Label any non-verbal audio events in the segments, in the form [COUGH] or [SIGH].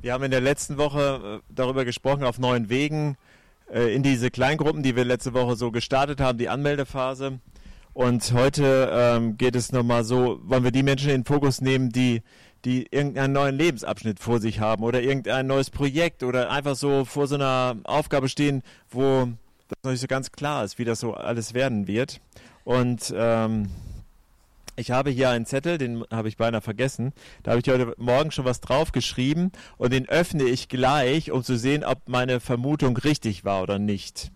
Wir haben in der letzten Woche äh, darüber gesprochen, auf neuen Wegen äh, in diese Kleingruppen, die wir letzte Woche so gestartet haben, die Anmeldephase. Und heute ähm, geht es nochmal so, wollen wir die Menschen in den Fokus nehmen, die, die irgendeinen neuen Lebensabschnitt vor sich haben oder irgendein neues Projekt oder einfach so vor so einer Aufgabe stehen, wo das noch nicht so ganz klar ist, wie das so alles werden wird. Und ähm, ich habe hier einen Zettel, den habe ich beinahe vergessen. Da habe ich heute Morgen schon was draufgeschrieben und den öffne ich gleich, um zu sehen, ob meine Vermutung richtig war oder nicht.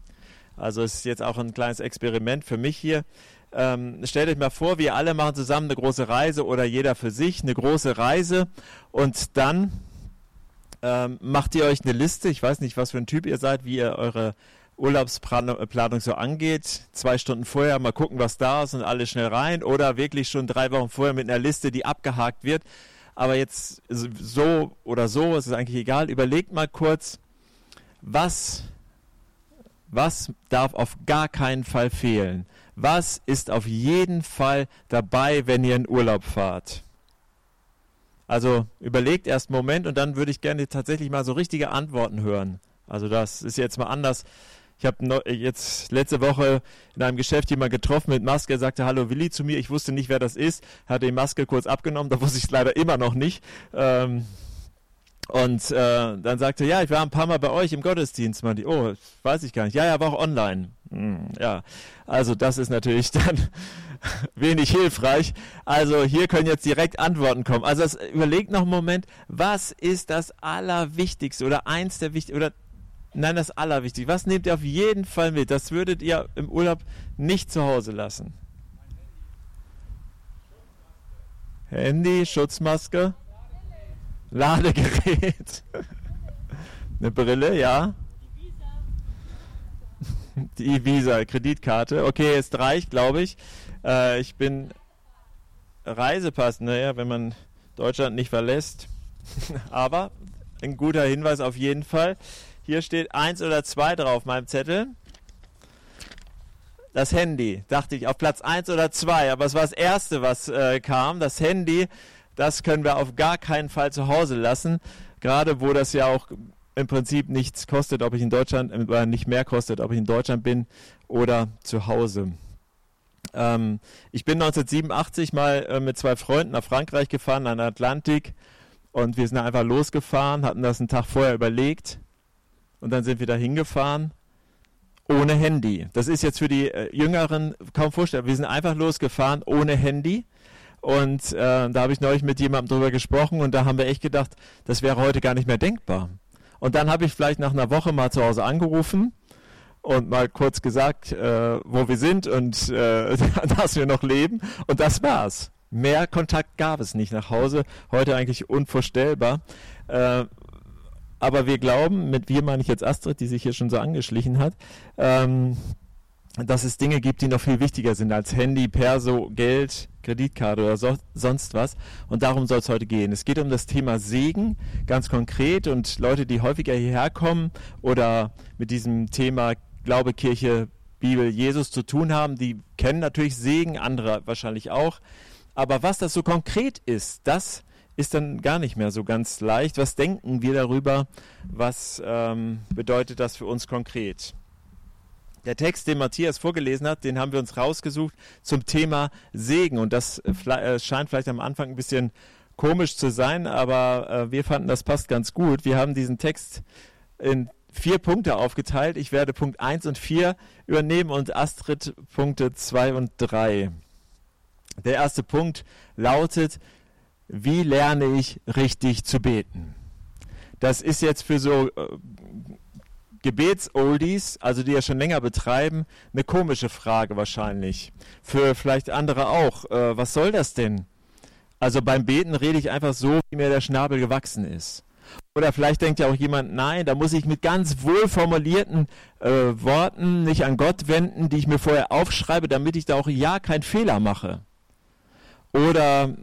Also es ist jetzt auch ein kleines Experiment für mich hier. Ähm, stellt euch mal vor, wir alle machen zusammen eine große Reise oder jeder für sich eine große Reise und dann ähm, macht ihr euch eine Liste. Ich weiß nicht, was für ein Typ ihr seid, wie ihr eure Urlaubsplanung so angeht. Zwei Stunden vorher mal gucken, was da ist und alle schnell rein. Oder wirklich schon drei Wochen vorher mit einer Liste, die abgehakt wird. Aber jetzt so oder so, ist es eigentlich egal. Überlegt mal kurz, was, was darf auf gar keinen Fall fehlen? Was ist auf jeden Fall dabei, wenn ihr in Urlaub fahrt? Also überlegt erst einen Moment und dann würde ich gerne tatsächlich mal so richtige Antworten hören. Also das ist jetzt mal anders ich habe jetzt letzte Woche in einem Geschäft jemand getroffen mit Maske, er sagte Hallo Willi zu mir. Ich wusste nicht, wer das ist, hatte die Maske kurz abgenommen, [LAUGHS] da wusste ich es leider immer noch nicht. Ähm, und äh, dann sagte er, ja, ich war ein paar Mal bei euch im Gottesdienst. Man, oh, weiß ich gar nicht. Ja, ja, war auch online. Hm, ja, also das ist natürlich [LAUGHS] dann wenig hilfreich. Also hier können jetzt direkt Antworten kommen. Also das, überlegt noch einen Moment, was ist das Allerwichtigste oder eins der wichtigsten oder Nein, das Allerwichtigste. Was nehmt ihr auf jeden Fall mit? Das würdet ihr im Urlaub nicht zu Hause lassen. Handy, Schutzmaske, Ladegerät, [LAUGHS] eine Brille, ja. [LAUGHS] Die Visa, Kreditkarte. Okay, es reicht, glaube ich. Äh, ich bin Reisepass, naja, wenn man Deutschland nicht verlässt. [LAUGHS] Aber ein guter Hinweis auf jeden Fall. Hier steht eins oder zwei drauf auf meinem Zettel. Das Handy, dachte ich, auf Platz eins oder zwei. Aber es war das erste, was äh, kam. Das Handy, das können wir auf gar keinen Fall zu Hause lassen. Gerade wo das ja auch im Prinzip nichts kostet, ob ich in Deutschland, äh, nicht mehr kostet, ob ich in Deutschland bin oder zu Hause. Ähm, ich bin 1987 mal äh, mit zwei Freunden nach Frankreich gefahren, an den Atlantik. Und wir sind einfach losgefahren, hatten das einen Tag vorher überlegt und dann sind wir da hingefahren ohne Handy. Das ist jetzt für die äh, Jüngeren kaum vorstellbar. Wir sind einfach losgefahren ohne Handy. Und äh, da habe ich neulich mit jemandem drüber gesprochen und da haben wir echt gedacht, das wäre heute gar nicht mehr denkbar. Und dann habe ich vielleicht nach einer Woche mal zu Hause angerufen und mal kurz gesagt, äh, wo wir sind und äh, [LAUGHS] dass wir noch leben. Und das war's. Mehr Kontakt gab es nicht nach Hause. Heute eigentlich unvorstellbar. Aber wir glauben, mit wir meine ich jetzt Astrid, die sich hier schon so angeschlichen hat, ähm, dass es Dinge gibt, die noch viel wichtiger sind als Handy, Perso, Geld, Kreditkarte oder so, sonst was. Und darum soll es heute gehen. Es geht um das Thema Segen, ganz konkret. Und Leute, die häufiger hierher kommen oder mit diesem Thema Glaube, Kirche, Bibel, Jesus zu tun haben, die kennen natürlich Segen, andere wahrscheinlich auch. Aber was das so konkret ist, das ist dann gar nicht mehr so ganz leicht. Was denken wir darüber? Was ähm, bedeutet das für uns konkret? Der Text, den Matthias vorgelesen hat, den haben wir uns rausgesucht zum Thema Segen. Und das äh, scheint vielleicht am Anfang ein bisschen komisch zu sein, aber äh, wir fanden, das passt ganz gut. Wir haben diesen Text in vier Punkte aufgeteilt. Ich werde Punkt 1 und 4 übernehmen und Astrid Punkte 2 und 3. Der erste Punkt lautet, wie lerne ich richtig zu beten? Das ist jetzt für so äh, Gebets-Oldies, also die ja schon länger betreiben, eine komische Frage wahrscheinlich. Für vielleicht andere auch. Äh, was soll das denn? Also beim Beten rede ich einfach so, wie mir der Schnabel gewachsen ist. Oder vielleicht denkt ja auch jemand, nein, da muss ich mit ganz wohlformulierten äh, Worten nicht an Gott wenden, die ich mir vorher aufschreibe, damit ich da auch ja keinen Fehler mache. Oder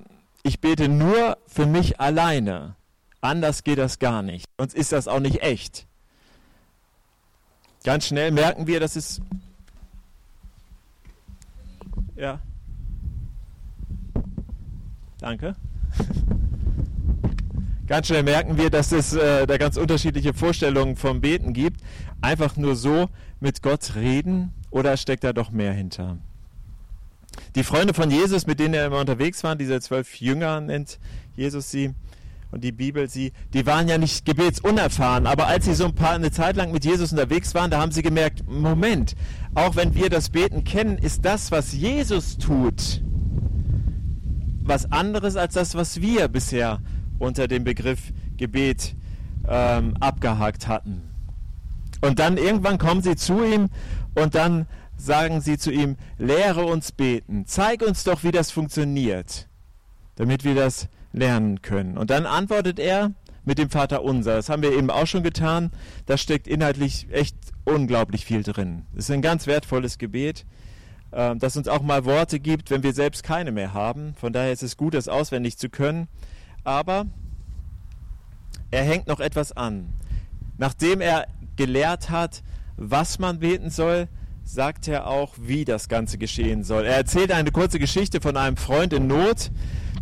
ich bete nur für mich alleine. Anders geht das gar nicht. Sonst ist das auch nicht echt. Ganz schnell merken wir, dass es. Ja. [LAUGHS] Ganz schnell merken wir, dass es äh, da ganz unterschiedliche Vorstellungen vom Beten gibt. Einfach nur so mit Gott reden oder steckt da doch mehr hinter? Die Freunde von Jesus, mit denen er immer unterwegs war, diese zwölf Jünger nennt Jesus sie und die Bibel sie, die waren ja nicht gebetsunerfahren, aber als sie so ein paar eine Zeit lang mit Jesus unterwegs waren, da haben sie gemerkt, Moment, auch wenn wir das Beten kennen, ist das, was Jesus tut, was anderes als das, was wir bisher unter dem Begriff Gebet ähm, abgehakt hatten. Und dann irgendwann kommen sie zu ihm und dann sagen sie zu ihm, lehre uns beten, zeig uns doch, wie das funktioniert, damit wir das lernen können. Und dann antwortet er mit dem Vater unser. Das haben wir eben auch schon getan. Da steckt inhaltlich echt unglaublich viel drin. Es ist ein ganz wertvolles Gebet, äh, das uns auch mal Worte gibt, wenn wir selbst keine mehr haben. Von daher ist es gut, das auswendig zu können. Aber er hängt noch etwas an. Nachdem er gelehrt hat, was man beten soll, sagt er auch, wie das Ganze geschehen soll. Er erzählt eine kurze Geschichte von einem Freund in Not,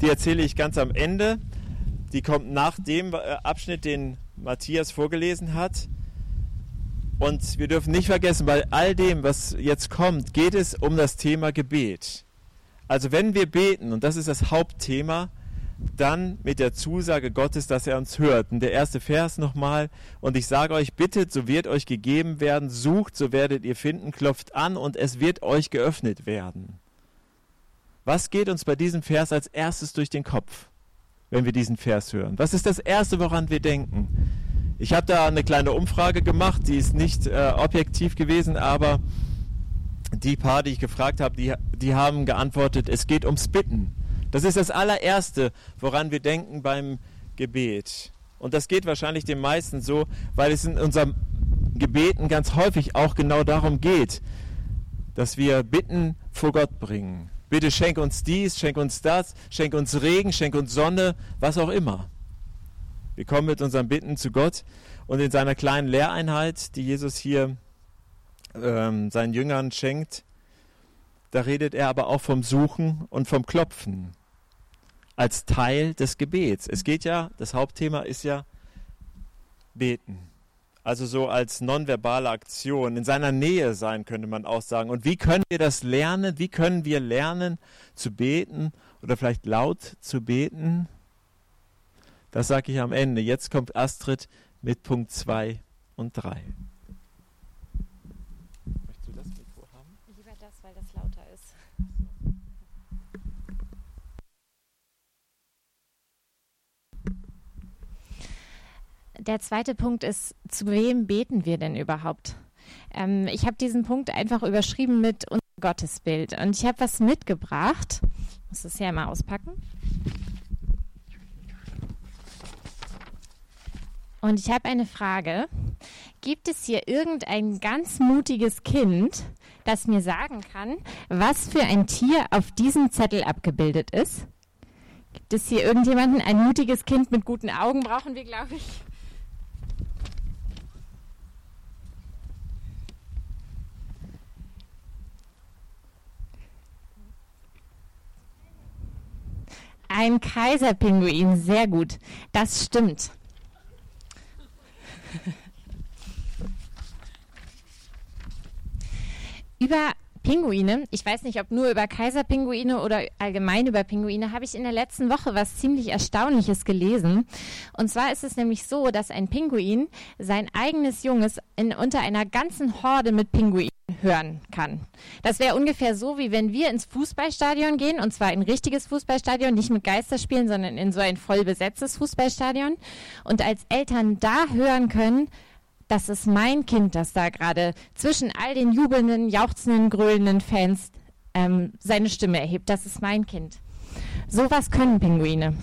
die erzähle ich ganz am Ende. Die kommt nach dem äh, Abschnitt, den Matthias vorgelesen hat. Und wir dürfen nicht vergessen, bei all dem, was jetzt kommt, geht es um das Thema Gebet. Also wenn wir beten, und das ist das Hauptthema, dann mit der Zusage Gottes, dass er uns hört. Und der erste Vers nochmal. Und ich sage euch, bittet, so wird euch gegeben werden, sucht, so werdet ihr finden, klopft an und es wird euch geöffnet werden. Was geht uns bei diesem Vers als erstes durch den Kopf, wenn wir diesen Vers hören? Was ist das Erste, woran wir denken? Ich habe da eine kleine Umfrage gemacht, die ist nicht äh, objektiv gewesen, aber die paar, die ich gefragt habe, die, die haben geantwortet, es geht ums Bitten. Das ist das allererste, woran wir denken beim Gebet. Und das geht wahrscheinlich den meisten so, weil es in unserem Gebeten ganz häufig auch genau darum geht, dass wir Bitten vor Gott bringen. Bitte schenk uns dies, schenk uns das, schenk uns Regen, schenk uns Sonne, was auch immer. Wir kommen mit unseren Bitten zu Gott und in seiner kleinen Lehreinheit, die Jesus hier ähm, seinen Jüngern schenkt, da redet er aber auch vom Suchen und vom Klopfen als Teil des Gebets. Es geht ja, das Hauptthema ist ja beten. Also so als nonverbale Aktion, in seiner Nähe sein, könnte man auch sagen. Und wie können wir das lernen? Wie können wir lernen zu beten oder vielleicht laut zu beten? Das sage ich am Ende. Jetzt kommt Astrid mit Punkt 2 und 3. der zweite Punkt ist, zu wem beten wir denn überhaupt? Ähm, ich habe diesen Punkt einfach überschrieben mit unser Gottesbild. Und ich habe was mitgebracht. Ich muss das hier mal auspacken. Und ich habe eine Frage. Gibt es hier irgendein ganz mutiges Kind, das mir sagen kann, was für ein Tier auf diesem Zettel abgebildet ist? Gibt es hier irgendjemanden? Ein mutiges Kind mit guten Augen brauchen wir, glaube ich. Ein Kaiserpinguin, sehr gut. Das stimmt. über Pinguine, ich weiß nicht, ob nur über Kaiserpinguine oder allgemein über Pinguine, habe ich in der letzten Woche was ziemlich Erstaunliches gelesen. Und zwar ist es nämlich so, dass ein Pinguin sein eigenes Junges in, unter einer ganzen Horde mit Pinguinen hören kann. Das wäre ungefähr so, wie wenn wir ins Fußballstadion gehen, und zwar ein richtiges Fußballstadion, nicht mit Geisterspielen, sondern in so ein voll besetztes Fußballstadion, und als Eltern da hören können, das ist mein Kind, das da gerade zwischen all den jubelnden, jauchzenden, gröhlenden Fans ähm, seine Stimme erhebt. Das ist mein Kind. Sowas können Pinguine.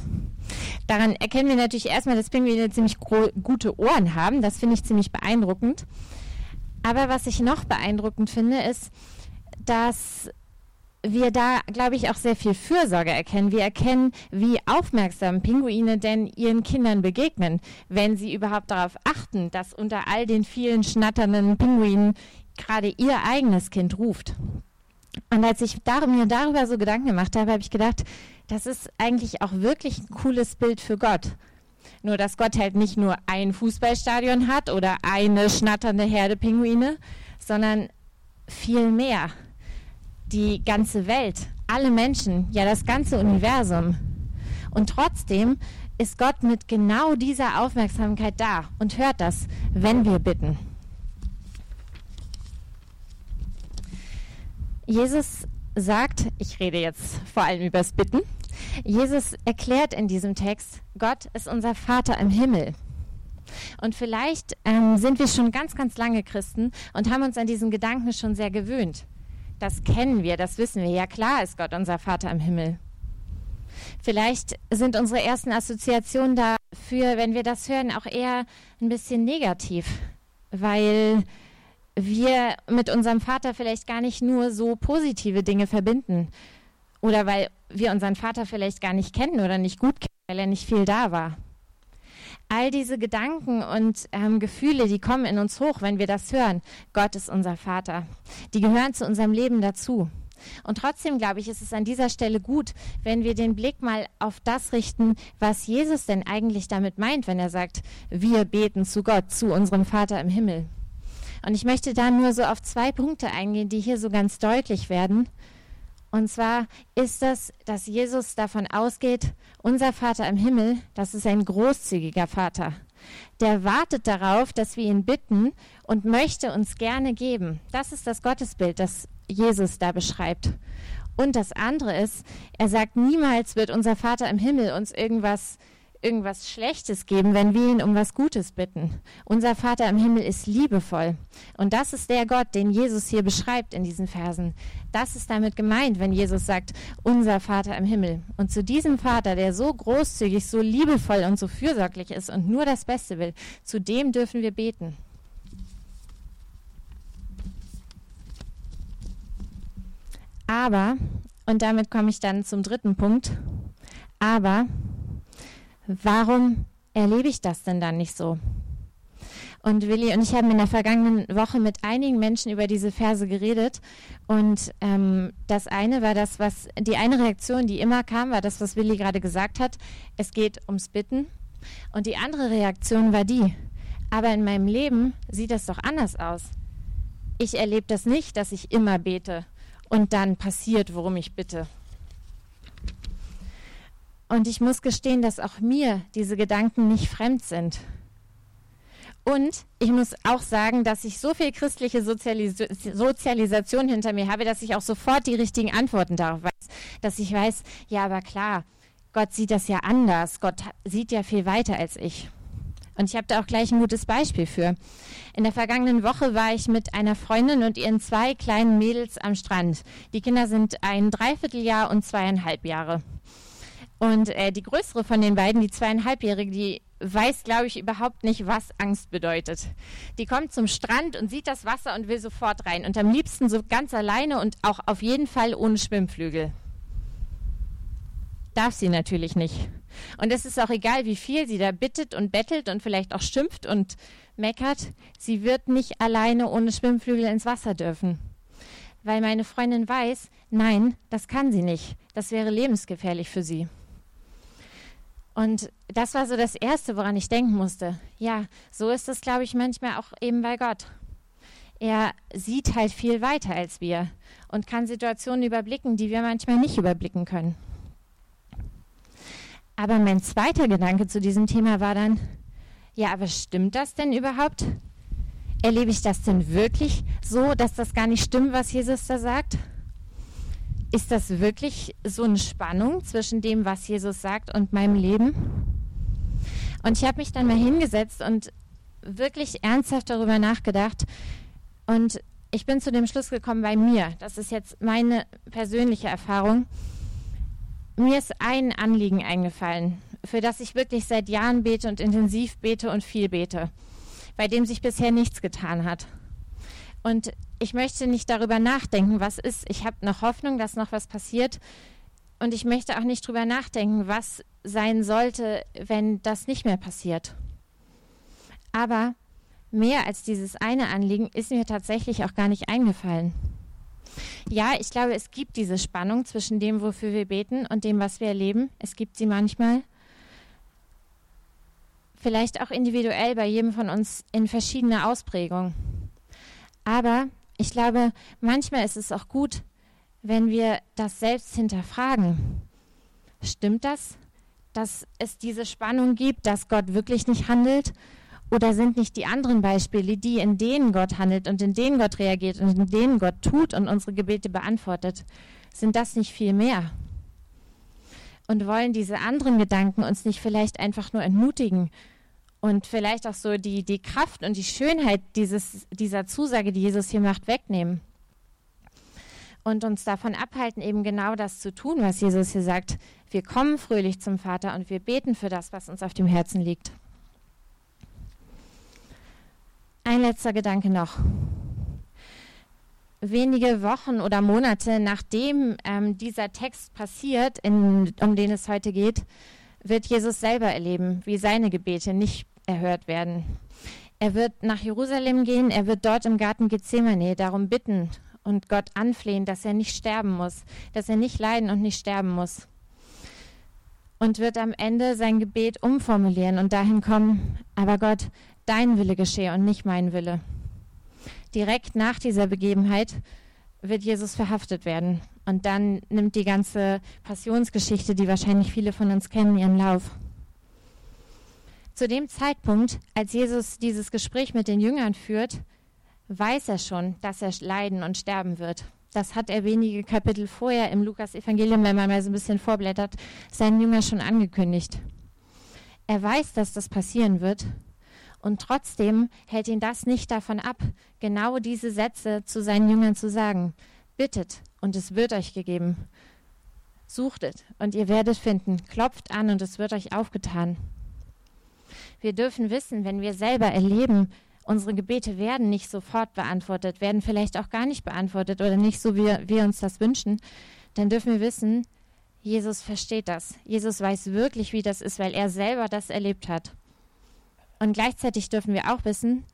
Daran erkennen wir natürlich erstmal, dass Pinguine ziemlich gute Ohren haben. Das finde ich ziemlich beeindruckend. Aber was ich noch beeindruckend finde, ist, dass wir da, glaube ich, auch sehr viel Fürsorge erkennen. Wir erkennen, wie aufmerksam Pinguine denn ihren Kindern begegnen, wenn sie überhaupt darauf achten, dass unter all den vielen schnatternden Pinguinen gerade ihr eigenes Kind ruft. Und als ich dar mir darüber so Gedanken gemacht habe, habe ich gedacht, das ist eigentlich auch wirklich ein cooles Bild für Gott. Nur dass Gott halt nicht nur ein Fußballstadion hat oder eine schnatternde Herde Pinguine, sondern viel mehr. Die ganze Welt, alle Menschen, ja das ganze Universum. Und trotzdem ist Gott mit genau dieser Aufmerksamkeit da und hört das, wenn wir bitten. Jesus sagt, ich rede jetzt vor allem übers Bitten, Jesus erklärt in diesem Text, Gott ist unser Vater im Himmel. Und vielleicht ähm, sind wir schon ganz, ganz lange Christen und haben uns an diesen Gedanken schon sehr gewöhnt. Das kennen wir, das wissen wir. Ja klar ist Gott unser Vater im Himmel. Vielleicht sind unsere ersten Assoziationen dafür, wenn wir das hören, auch eher ein bisschen negativ, weil wir mit unserem Vater vielleicht gar nicht nur so positive Dinge verbinden oder weil wir unseren Vater vielleicht gar nicht kennen oder nicht gut kennen, weil er nicht viel da war. All diese Gedanken und ähm, Gefühle, die kommen in uns hoch, wenn wir das hören. Gott ist unser Vater. Die gehören zu unserem Leben dazu. Und trotzdem glaube ich, ist es an dieser Stelle gut, wenn wir den Blick mal auf das richten, was Jesus denn eigentlich damit meint, wenn er sagt, wir beten zu Gott, zu unserem Vater im Himmel. Und ich möchte da nur so auf zwei Punkte eingehen, die hier so ganz deutlich werden. Und zwar ist das, dass Jesus davon ausgeht, unser Vater im Himmel, das ist ein großzügiger Vater. Der wartet darauf, dass wir ihn bitten und möchte uns gerne geben. Das ist das Gottesbild, das Jesus da beschreibt. Und das andere ist, er sagt, niemals wird unser Vater im Himmel uns irgendwas irgendwas Schlechtes geben, wenn wir ihn um was Gutes bitten. Unser Vater im Himmel ist liebevoll. Und das ist der Gott, den Jesus hier beschreibt in diesen Versen. Das ist damit gemeint, wenn Jesus sagt, unser Vater im Himmel. Und zu diesem Vater, der so großzügig, so liebevoll und so fürsorglich ist und nur das Beste will, zu dem dürfen wir beten. Aber, und damit komme ich dann zum dritten Punkt, aber warum erlebe ich das denn dann nicht so? Und Willi und ich haben in der vergangenen Woche mit einigen Menschen über diese Verse geredet. Und ähm, das eine war das, was die eine Reaktion, die immer kam, war das, was Willi gerade gesagt hat. Es geht ums Bitten. Und die andere Reaktion war die. Aber in meinem Leben sieht das doch anders aus. Ich erlebe das nicht, dass ich immer bete und dann passiert, worum ich bitte. Und ich muss gestehen, dass auch mir diese Gedanken nicht fremd sind. Und ich muss auch sagen, dass ich so viel christliche Sozialis Sozialisation hinter mir habe, dass ich auch sofort die richtigen Antworten darauf weiß. Dass ich weiß, ja, aber klar, Gott sieht das ja anders. Gott sieht ja viel weiter als ich. Und ich habe da auch gleich ein gutes Beispiel für. In der vergangenen Woche war ich mit einer Freundin und ihren zwei kleinen Mädels am Strand. Die Kinder sind ein Dreivierteljahr und zweieinhalb Jahre. Und äh, die größere von den beiden, die zweieinhalbjährige, die weiß, glaube ich, überhaupt nicht, was Angst bedeutet. Die kommt zum Strand und sieht das Wasser und will sofort rein. Und am liebsten so ganz alleine und auch auf jeden Fall ohne Schwimmflügel. Darf sie natürlich nicht. Und es ist auch egal, wie viel sie da bittet und bettelt und vielleicht auch schimpft und meckert. Sie wird nicht alleine ohne Schwimmflügel ins Wasser dürfen. Weil meine Freundin weiß, nein, das kann sie nicht. Das wäre lebensgefährlich für sie. Und das war so das Erste, woran ich denken musste. Ja, so ist es, glaube ich, manchmal auch eben bei Gott. Er sieht halt viel weiter als wir und kann Situationen überblicken, die wir manchmal nicht überblicken können. Aber mein zweiter Gedanke zu diesem Thema war dann, ja, aber stimmt das denn überhaupt? Erlebe ich das denn wirklich so, dass das gar nicht stimmt, was Jesus da sagt? Ist das wirklich so eine Spannung zwischen dem, was Jesus sagt und meinem Leben? Und ich habe mich dann mal hingesetzt und wirklich ernsthaft darüber nachgedacht. Und ich bin zu dem Schluss gekommen bei mir. Das ist jetzt meine persönliche Erfahrung. Mir ist ein Anliegen eingefallen, für das ich wirklich seit Jahren bete und intensiv bete und viel bete, bei dem sich bisher nichts getan hat. Und ich möchte nicht darüber nachdenken, was ist. Ich habe noch Hoffnung, dass noch was passiert. Und ich möchte auch nicht darüber nachdenken, was sein sollte, wenn das nicht mehr passiert. Aber mehr als dieses eine Anliegen ist mir tatsächlich auch gar nicht eingefallen. Ja, ich glaube, es gibt diese Spannung zwischen dem, wofür wir beten und dem, was wir erleben. Es gibt sie manchmal. vielleicht auch individuell bei jedem von uns in verschiedener Ausprägung. Aber ich glaube, manchmal ist es auch gut, wenn wir das selbst hinterfragen. Stimmt das, dass es diese Spannung gibt, dass Gott wirklich nicht handelt? Oder sind nicht die anderen Beispiele, die, in denen Gott handelt und in denen Gott reagiert und in denen Gott tut und unsere Gebete beantwortet, sind das nicht viel mehr? Und wollen diese anderen Gedanken uns nicht vielleicht einfach nur entmutigen und vielleicht auch so die, die Kraft und die Schönheit dieses, dieser Zusage, die Jesus hier macht, wegnehmen? Und uns davon abhalten, eben genau das zu tun, was Jesus hier sagt. Wir kommen fröhlich zum Vater und wir beten für das, was uns auf dem Herzen liegt. Ein letzter Gedanke noch. Wenige Wochen oder Monate nachdem ähm, dieser Text passiert, in, um den es heute geht, wird Jesus selber erleben, wie seine Gebete nicht erhört werden. Er wird nach Jerusalem gehen, er wird dort im Garten Gethsemane darum bitten und Gott anflehen, dass er nicht sterben muss, dass er nicht leiden und nicht sterben muss. Und wird am Ende sein Gebet umformulieren und dahin kommen, aber Gott, dein Wille geschehe und nicht mein Wille. Direkt nach dieser Begebenheit wird Jesus verhaftet werden. Und dann nimmt die ganze Passionsgeschichte, die wahrscheinlich viele von uns kennen, ihren Lauf. Zu dem Zeitpunkt, als Jesus dieses Gespräch mit den Jüngern führt, weiß er schon, dass er leiden und sterben wird. Das hat er wenige Kapitel vorher im Lukas-Evangelium, wenn man mal so ein bisschen vorblättert, seinen Jüngern schon angekündigt. Er weiß, dass das passieren wird und trotzdem hält ihn das nicht davon ab, genau diese Sätze zu seinen Jüngern zu sagen. Bittet und es wird euch gegeben. Suchtet und ihr werdet finden. Klopft an und es wird euch aufgetan. Wir dürfen wissen, wenn wir selber erleben, unsere Gebete werden nicht sofort beantwortet, werden vielleicht auch gar nicht beantwortet oder nicht so, wie wir uns das wünschen, dann dürfen wir wissen, Jesus versteht das. Jesus weiß wirklich, wie das ist, weil er selber das erlebt hat. Und gleichzeitig dürfen wir auch wissen,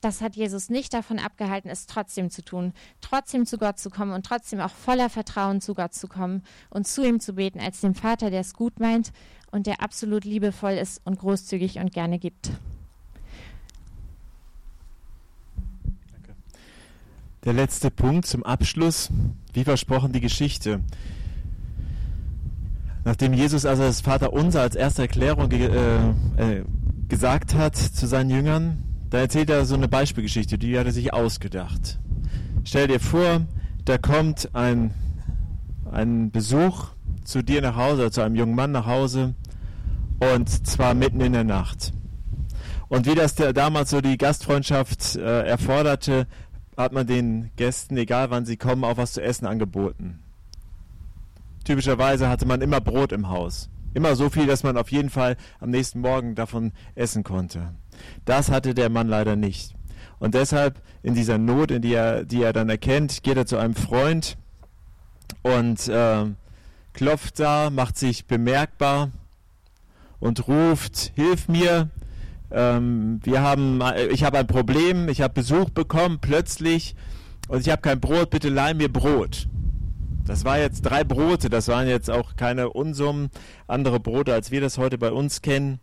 das hat Jesus nicht davon abgehalten, es trotzdem zu tun, trotzdem zu Gott zu kommen und trotzdem auch voller Vertrauen zu Gott zu kommen und zu ihm zu beten, als dem Vater, der es gut meint und der absolut liebevoll ist und großzügig und gerne gibt. Danke. Der letzte Punkt zum Abschluss, wie versprochen, die Geschichte. Nachdem Jesus also das Vaterunser als erste Erklärung äh, äh, gesagt hat zu seinen Jüngern, da erzählt er so eine Beispielgeschichte, die hat er sich ausgedacht. Stell dir vor, da kommt ein, ein Besuch zu dir nach Hause, zu einem jungen Mann nach Hause, und zwar mitten in der Nacht. Und wie das der, damals so die Gastfreundschaft äh, erforderte, hat man den Gästen, egal wann sie kommen, auch was zu essen angeboten. Typischerweise hatte man immer Brot im Haus. Immer so viel, dass man auf jeden Fall am nächsten Morgen davon essen konnte. Das hatte der Mann leider nicht. Und deshalb in dieser Not, in die er, die er dann erkennt, geht er zu einem Freund und äh, klopft da, macht sich bemerkbar und ruft, hilf mir, ähm, wir haben, ich habe ein Problem, ich habe Besuch bekommen plötzlich und ich habe kein Brot, bitte leih mir Brot. Das war jetzt drei Brote, das waren jetzt auch keine Unsummen, andere Brote, als wir das heute bei uns kennen.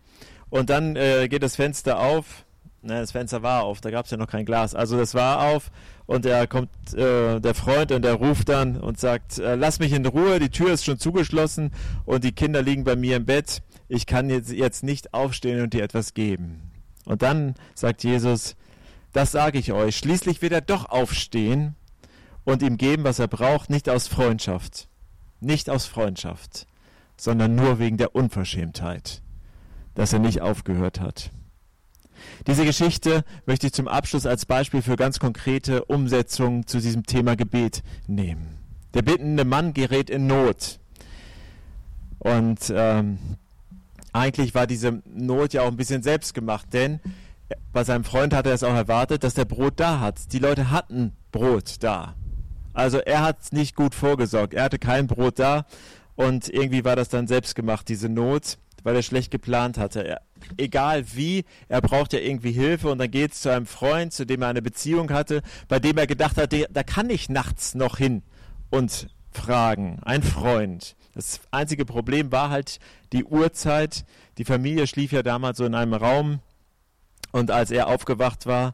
Und dann äh, geht das Fenster auf. Ne, das Fenster war auf, da gab es ja noch kein Glas. Also das war auf und da kommt äh, der Freund und der ruft dann und sagt, äh, lass mich in Ruhe, die Tür ist schon zugeschlossen und die Kinder liegen bei mir im Bett. Ich kann jetzt, jetzt nicht aufstehen und dir etwas geben. Und dann sagt Jesus, das sage ich euch, schließlich wird er doch aufstehen und ihm geben, was er braucht, nicht aus Freundschaft, nicht aus Freundschaft, sondern nur wegen der Unverschämtheit, dass er nicht aufgehört hat. Diese Geschichte möchte ich zum Abschluss als Beispiel für ganz konkrete Umsetzungen zu diesem Thema Gebet nehmen. Der bittende Mann gerät in Not. Und ähm, eigentlich war diese Not ja auch ein bisschen selbst gemacht, denn bei seinem Freund hat er es auch erwartet, dass der Brot da hat. Die Leute hatten Brot da. Also er hat nicht gut vorgesorgt. Er hatte kein Brot da und irgendwie war das dann selbst gemacht, diese Not, weil er schlecht geplant hatte. Er, egal wie, er braucht ja irgendwie Hilfe und dann geht es zu einem Freund, zu dem er eine Beziehung hatte, bei dem er gedacht hat, da kann ich nachts noch hin und fragen, ein Freund. Das einzige Problem war halt die Uhrzeit. Die Familie schlief ja damals so in einem Raum und als er aufgewacht war,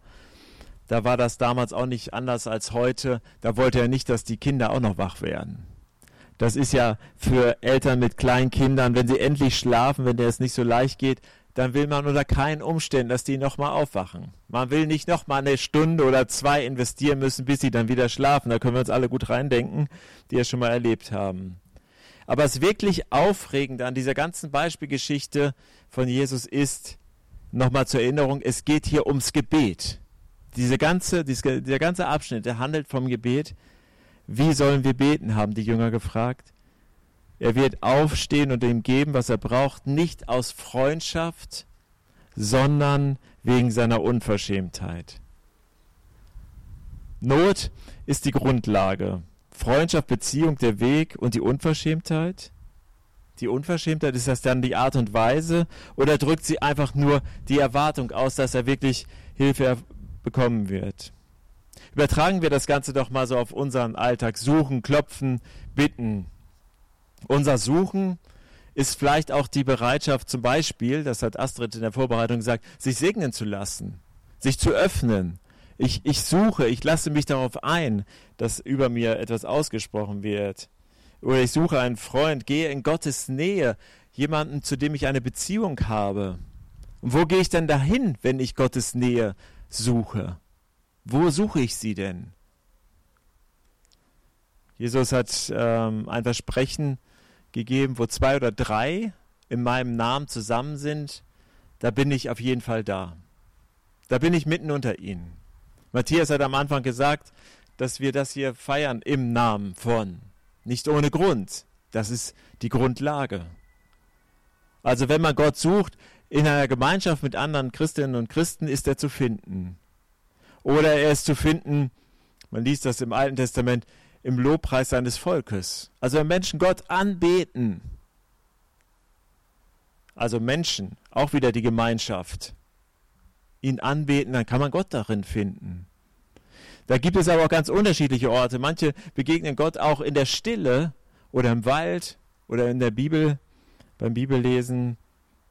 da war das damals auch nicht anders als heute. Da wollte er nicht, dass die Kinder auch noch wach werden. Das ist ja für Eltern mit kleinen Kindern, wenn sie endlich schlafen, wenn es nicht so leicht geht, dann will man unter keinen Umständen, dass die nochmal aufwachen. Man will nicht nochmal eine Stunde oder zwei investieren müssen, bis sie dann wieder schlafen. Da können wir uns alle gut reindenken, die es schon mal erlebt haben. Aber das wirklich Aufregende an dieser ganzen Beispielgeschichte von Jesus ist, nochmal zur Erinnerung, es geht hier ums Gebet. Diese ganze, diese, dieser ganze Abschnitt, der handelt vom Gebet. Wie sollen wir beten, haben die Jünger gefragt. Er wird aufstehen und ihm geben, was er braucht, nicht aus Freundschaft, sondern wegen seiner Unverschämtheit. Not ist die Grundlage. Freundschaft, Beziehung, der Weg und die Unverschämtheit. Die Unverschämtheit, ist das dann die Art und Weise oder drückt sie einfach nur die Erwartung aus, dass er wirklich Hilfe bekommen wird. Übertragen wir das Ganze doch mal so auf unseren Alltag. Suchen, klopfen, bitten. Unser Suchen ist vielleicht auch die Bereitschaft zum Beispiel, das hat Astrid in der Vorbereitung gesagt, sich segnen zu lassen, sich zu öffnen. Ich, ich suche, ich lasse mich darauf ein, dass über mir etwas ausgesprochen wird. Oder ich suche einen Freund, gehe in Gottes Nähe, jemanden, zu dem ich eine Beziehung habe. Und wo gehe ich denn dahin, wenn ich Gottes Nähe suche. Wo suche ich sie denn? Jesus hat ähm, ein Versprechen gegeben, wo zwei oder drei in meinem Namen zusammen sind, da bin ich auf jeden Fall da. Da bin ich mitten unter ihnen. Matthias hat am Anfang gesagt, dass wir das hier feiern im Namen von. Nicht ohne Grund. Das ist die Grundlage. Also wenn man Gott sucht, in einer Gemeinschaft mit anderen Christinnen und Christen ist er zu finden. Oder er ist zu finden, man liest das im Alten Testament, im Lobpreis seines Volkes. Also wenn Menschen Gott anbeten, also Menschen, auch wieder die Gemeinschaft, ihn anbeten, dann kann man Gott darin finden. Da gibt es aber auch ganz unterschiedliche Orte. Manche begegnen Gott auch in der Stille oder im Wald oder in der Bibel, beim Bibellesen.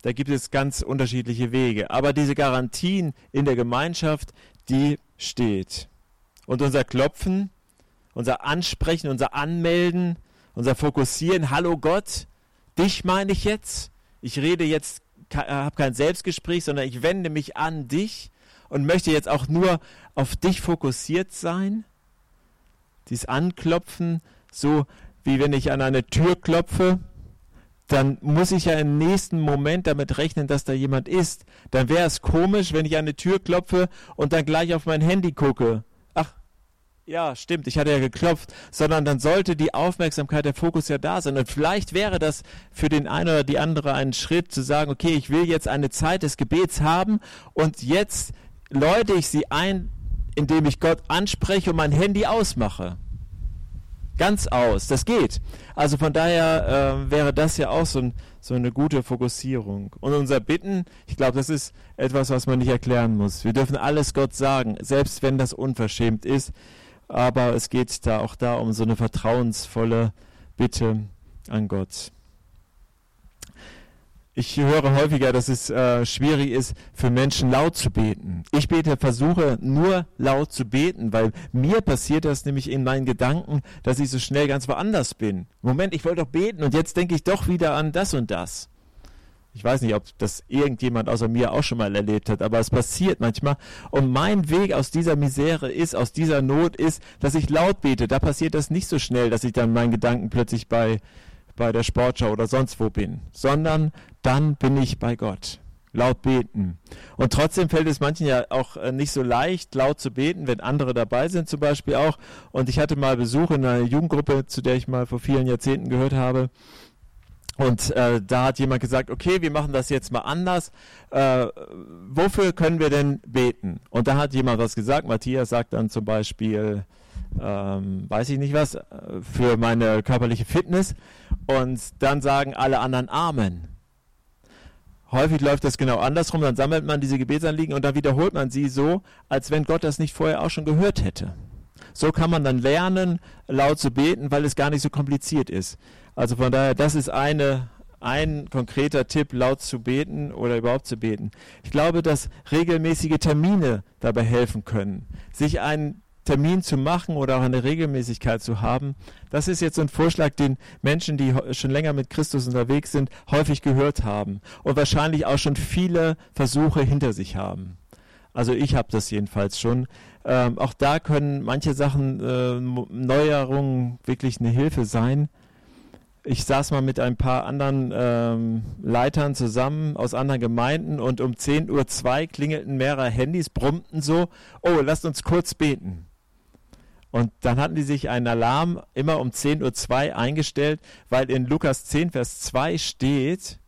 Da gibt es ganz unterschiedliche Wege. Aber diese Garantien in der Gemeinschaft, die steht. Und unser Klopfen, unser Ansprechen, unser Anmelden, unser Fokussieren, hallo Gott, dich meine ich jetzt. Ich rede jetzt, habe kein Selbstgespräch, sondern ich wende mich an dich und möchte jetzt auch nur auf dich fokussiert sein. Dies Anklopfen, so wie wenn ich an eine Tür klopfe dann muss ich ja im nächsten Moment damit rechnen, dass da jemand ist. Dann wäre es komisch, wenn ich an eine Tür klopfe und dann gleich auf mein Handy gucke. Ach, ja, stimmt, ich hatte ja geklopft, sondern dann sollte die Aufmerksamkeit, der Fokus ja da sein. Und vielleicht wäre das für den einen oder die andere ein Schritt zu sagen, okay, ich will jetzt eine Zeit des Gebets haben und jetzt läute ich sie ein, indem ich Gott anspreche und mein Handy ausmache. Ganz aus. Das geht. Also von daher äh, wäre das ja auch so, ein, so, eine gute Fokussierung. Und unser Bitten, ich glaube, das ist etwas, was man nicht erklären muss. Wir dürfen alles Gott sagen, selbst wenn das unverschämt ist. Aber es geht da auch da um so eine vertrauensvolle Bitte an Gott. Ich höre häufiger, dass es äh, schwierig ist, für Menschen laut zu beten. Ich bete, versuche nur laut zu beten, weil mir passiert das nämlich in meinen Gedanken, dass ich so schnell ganz woanders bin. Moment, ich wollte doch beten und jetzt denke ich doch wieder an das und das. Ich weiß nicht, ob das irgendjemand außer mir auch schon mal erlebt hat, aber es passiert manchmal. Und mein Weg aus dieser Misere ist, aus dieser Not ist, dass ich laut bete. Da passiert das nicht so schnell, dass ich dann meinen Gedanken plötzlich bei bei der Sportschau oder sonst wo bin, sondern dann bin ich bei Gott. Laut beten. Und trotzdem fällt es manchen ja auch äh, nicht so leicht, laut zu beten, wenn andere dabei sind zum Beispiel auch. Und ich hatte mal Besuch in einer Jugendgruppe, zu der ich mal vor vielen Jahrzehnten gehört habe. Und äh, da hat jemand gesagt, okay, wir machen das jetzt mal anders. Äh, wofür können wir denn beten? Und da hat jemand was gesagt. Matthias sagt dann zum Beispiel, ähm, weiß ich nicht was, äh, für meine körperliche Fitness. Und dann sagen alle anderen Amen. Häufig läuft das genau andersrum, dann sammelt man diese Gebetsanliegen und dann wiederholt man sie so, als wenn Gott das nicht vorher auch schon gehört hätte. so kann man dann lernen, laut zu beten, weil es gar nicht so kompliziert ist. Also von daher, das ist eine, ein konkreter Tipp, laut zu beten oder überhaupt zu beten. Ich glaube, dass regelmäßige Termine dabei helfen können. Sich einen Termin zu machen oder auch eine Regelmäßigkeit zu haben, das ist jetzt so ein Vorschlag, den Menschen, die schon länger mit Christus unterwegs sind, häufig gehört haben und wahrscheinlich auch schon viele Versuche hinter sich haben. Also ich habe das jedenfalls schon. Ähm, auch da können manche Sachen, äh, Neuerungen wirklich eine Hilfe sein ich saß mal mit ein paar anderen ähm, Leitern zusammen aus anderen Gemeinden und um 10.02 Uhr klingelten mehrere Handys, brummten so, oh, lasst uns kurz beten. Und dann hatten die sich einen Alarm immer um 10.02 Uhr eingestellt, weil in Lukas 10, Vers 2 steht,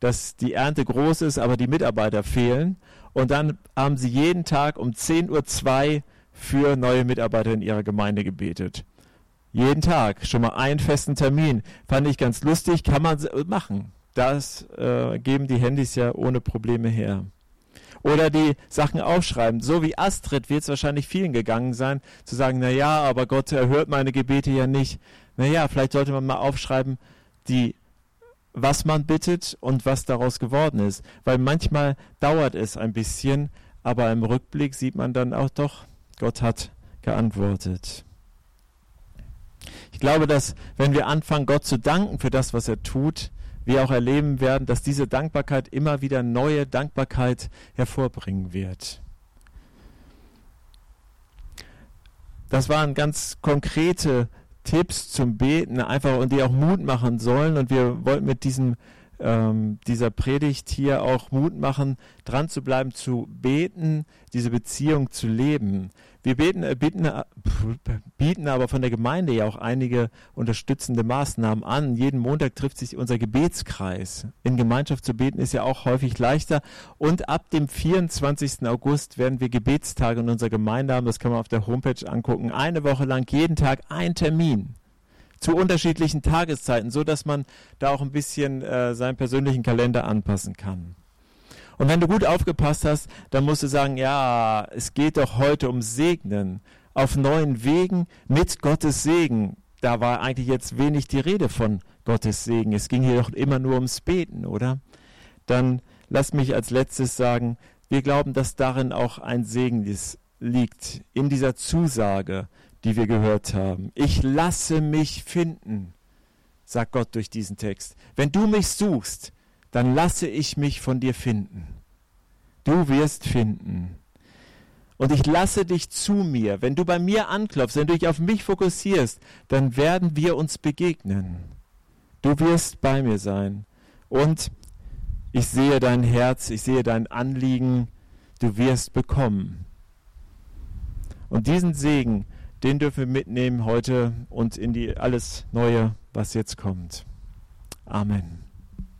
dass die Ernte groß ist, aber die Mitarbeiter fehlen. Und dann haben sie jeden Tag um 10.02 Uhr für neue Mitarbeiter in ihrer Gemeinde gebetet. Jeden Tag, schon mal einen festen Termin. Fand ich ganz lustig, kann man machen. Das äh, geben die Handys ja ohne Probleme her. Oder die Sachen aufschreiben. So wie Astrid wird es wahrscheinlich vielen gegangen sein, zu sagen, na ja, aber Gott erhört meine Gebete ja nicht. Na ja, vielleicht sollte man mal aufschreiben, die was man bittet und was daraus geworden ist. Weil manchmal dauert es ein bisschen, aber im Rückblick sieht man dann auch doch, Gott hat geantwortet. Ich glaube, dass wenn wir anfangen, Gott zu danken für das, was er tut, wir auch erleben werden, dass diese Dankbarkeit immer wieder neue Dankbarkeit hervorbringen wird. Das waren ganz konkrete Tipps zum Beten, einfach und die auch Mut machen sollen. Und wir wollten mit diesem ähm, dieser Predigt hier auch Mut machen, dran zu bleiben, zu beten, diese Beziehung zu leben. Wir beten, äh, bieten, äh, bieten aber von der Gemeinde ja auch einige unterstützende Maßnahmen an. Jeden Montag trifft sich unser Gebetskreis. In Gemeinschaft zu beten ist ja auch häufig leichter. Und ab dem 24. August werden wir Gebetstage in unserer Gemeinde haben. Das kann man auf der Homepage angucken. Eine Woche lang jeden Tag ein Termin zu unterschiedlichen Tageszeiten, so dass man da auch ein bisschen äh, seinen persönlichen Kalender anpassen kann. Und wenn du gut aufgepasst hast, dann musst du sagen, ja, es geht doch heute um Segnen. Auf neuen Wegen mit Gottes Segen. Da war eigentlich jetzt wenig die Rede von Gottes Segen. Es ging hier doch immer nur ums Beten, oder? Dann lass mich als letztes sagen, wir glauben, dass darin auch ein Segen liegt, in dieser Zusage, die wir gehört haben. Ich lasse mich finden, sagt Gott durch diesen Text. Wenn du mich suchst, dann lasse ich mich von dir finden. Du wirst finden. Und ich lasse dich zu mir. Wenn du bei mir anklopfst, wenn du dich auf mich fokussierst, dann werden wir uns begegnen. Du wirst bei mir sein. Und ich sehe dein Herz, ich sehe dein Anliegen, du wirst bekommen. Und diesen Segen, den dürfen wir mitnehmen heute und in die alles Neue, was jetzt kommt. Amen.